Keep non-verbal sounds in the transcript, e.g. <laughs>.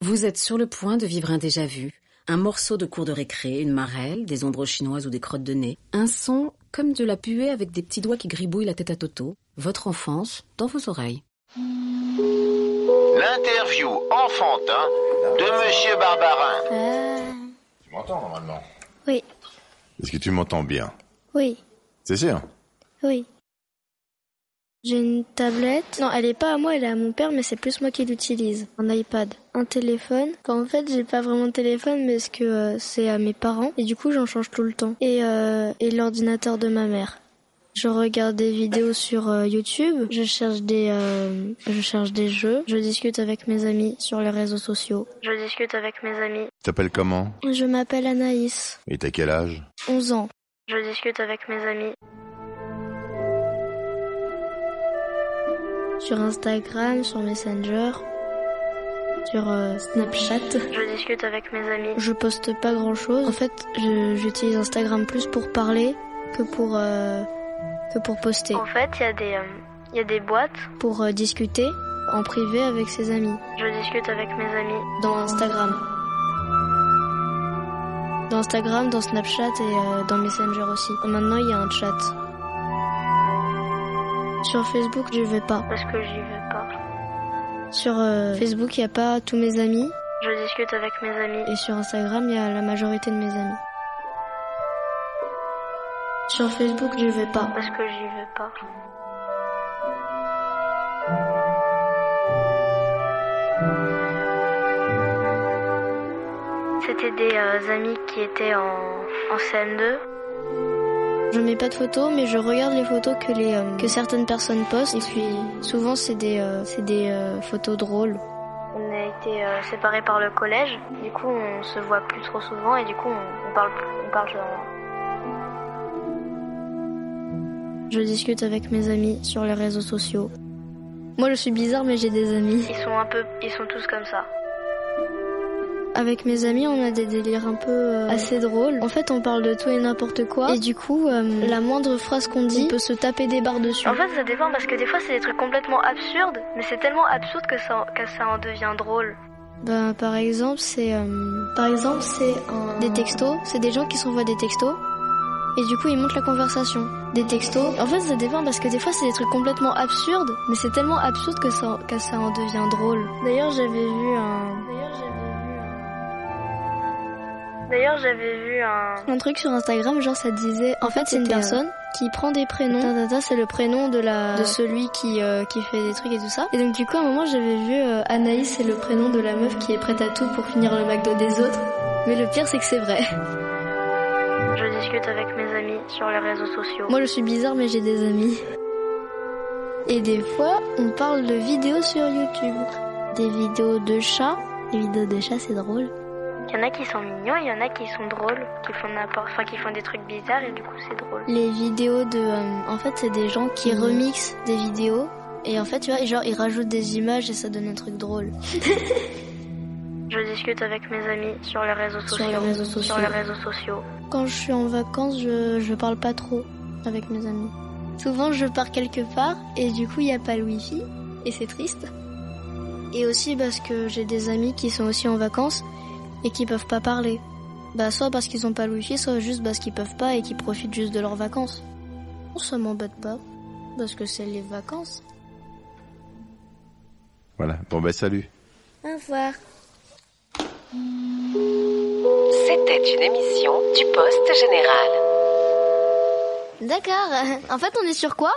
Vous êtes sur le point de vivre un déjà-vu. Un morceau de cours de récré, une marelle, des ombres chinoises ou des crottes de nez. Un son comme de la puée avec des petits doigts qui gribouillent la tête à Toto. Votre enfance dans vos oreilles. L'interview enfantin de Monsieur Barbarin. Euh, Tu m'entends normalement oui, Est-ce que tu m'entends bien? Oui, C'est sûr? Oui. J'ai une tablette. Non, elle est pas à moi, elle est à mon père, mais c'est plus moi qui l'utilise. Un iPad, un téléphone. Quand en fait, j'ai pas vraiment de téléphone, mais ce que euh, c'est à mes parents. Et du coup, j'en change tout le temps. Et, euh, et l'ordinateur de ma mère. Je regarde des vidéos sur euh, YouTube. Je cherche des, euh, je cherche des jeux. Je discute avec mes amis sur les réseaux sociaux. Je discute avec mes amis. Tu t'appelles comment? Je m'appelle Anaïs, Et t'as quel âge? 11 ans. Je discute avec mes amis. Sur Instagram, sur Messenger, sur euh, Snapchat. Je discute avec mes amis. Je poste pas grand chose. En fait, j'utilise Instagram plus pour parler que pour euh, que pour poster. En fait, il y a des il y a des boîtes pour euh, discuter en privé avec ses amis. Je discute avec mes amis dans Instagram. Dans Instagram, dans Snapchat et euh, dans Messenger aussi. Maintenant, il y a un chat. Sur Facebook, je vais pas. Parce que j'y vais pas. Sur euh, Facebook, il y a pas tous mes amis. Je discute avec mes amis. Et sur Instagram, il y a la majorité de mes amis. Sur Facebook, je vais pas. Parce que j'y vais pas. C'était des euh, amis qui étaient en, en CM2. Je mets pas de photos, mais je regarde les photos que les euh, que certaines personnes postent. Et puis souvent c'est des euh, c'est des euh, photos drôles. On a été séparés par le collège. Du coup, on se voit plus trop souvent et du coup, on, on parle on parle genre. Je discute avec mes amis sur les réseaux sociaux. Moi, je suis bizarre, mais j'ai des amis. Ils sont un peu, ils sont tous comme ça. Avec mes amis, on a des délires un peu euh, assez drôles. En fait, on parle de tout et n'importe quoi. Et du coup, euh, la moindre phrase qu'on dit, on peut se taper des barres dessus. En fait, ça dépend parce que des fois, c'est des trucs complètement absurdes, mais c'est tellement absurde que ça, que ça en devient drôle. Ben, par exemple, c'est euh, par exemple, c'est des textos. C'est des gens qui s'envoient des textos. Et du coup, ils montent la conversation. Des textos. En fait, ça dépend parce que des fois, c'est des trucs complètement absurdes, mais c'est tellement absurde que ça, que ça en devient drôle. D'ailleurs, j'avais vu un. D'ailleurs, j'avais vu un. Un... truc sur Instagram, genre ça disait, en fait, c'est une personne qui prend des prénoms. Tata, c'est le prénom de la de celui qui euh, qui fait des trucs et tout ça. Et donc du coup, à un moment, j'avais vu euh, Anaïs, c'est le prénom de la meuf qui est prête à tout pour finir le McDo des autres. Mais le pire, c'est que c'est vrai. Je discute avec mes amis sur les réseaux sociaux. Moi, je suis bizarre, mais j'ai des amis. Et des fois, on parle de vidéos sur YouTube. Des vidéos de chats. Les vidéos de chats, c'est drôle. Il y en a qui sont mignons, il y en a qui sont drôles, qui font n'importe, enfin qui font des trucs bizarres et du coup c'est drôle. Les vidéos de, euh, en fait, c'est des gens qui remixent des vidéos et en fait, tu vois, genre ils rajoutent des images et ça donne un truc drôle. <laughs> Je discute avec mes amis sur les réseaux sociaux. Sur les réseaux sociaux. Sur les réseaux sociaux. Quand je suis en vacances, je, je parle pas trop avec mes amis. Souvent, je pars quelque part et du coup, il n'y a pas le wifi et c'est triste. Et aussi parce que j'ai des amis qui sont aussi en vacances et qui peuvent pas parler. Bah, soit parce qu'ils ont pas le wifi, soit juste parce qu'ils peuvent pas et qu'ils profitent juste de leurs vacances. Ça m'embête pas parce que c'est les vacances. Voilà. Bon, ben salut. Au revoir. C'était une émission du Poste Général. D'accord. En fait, on est sur quoi?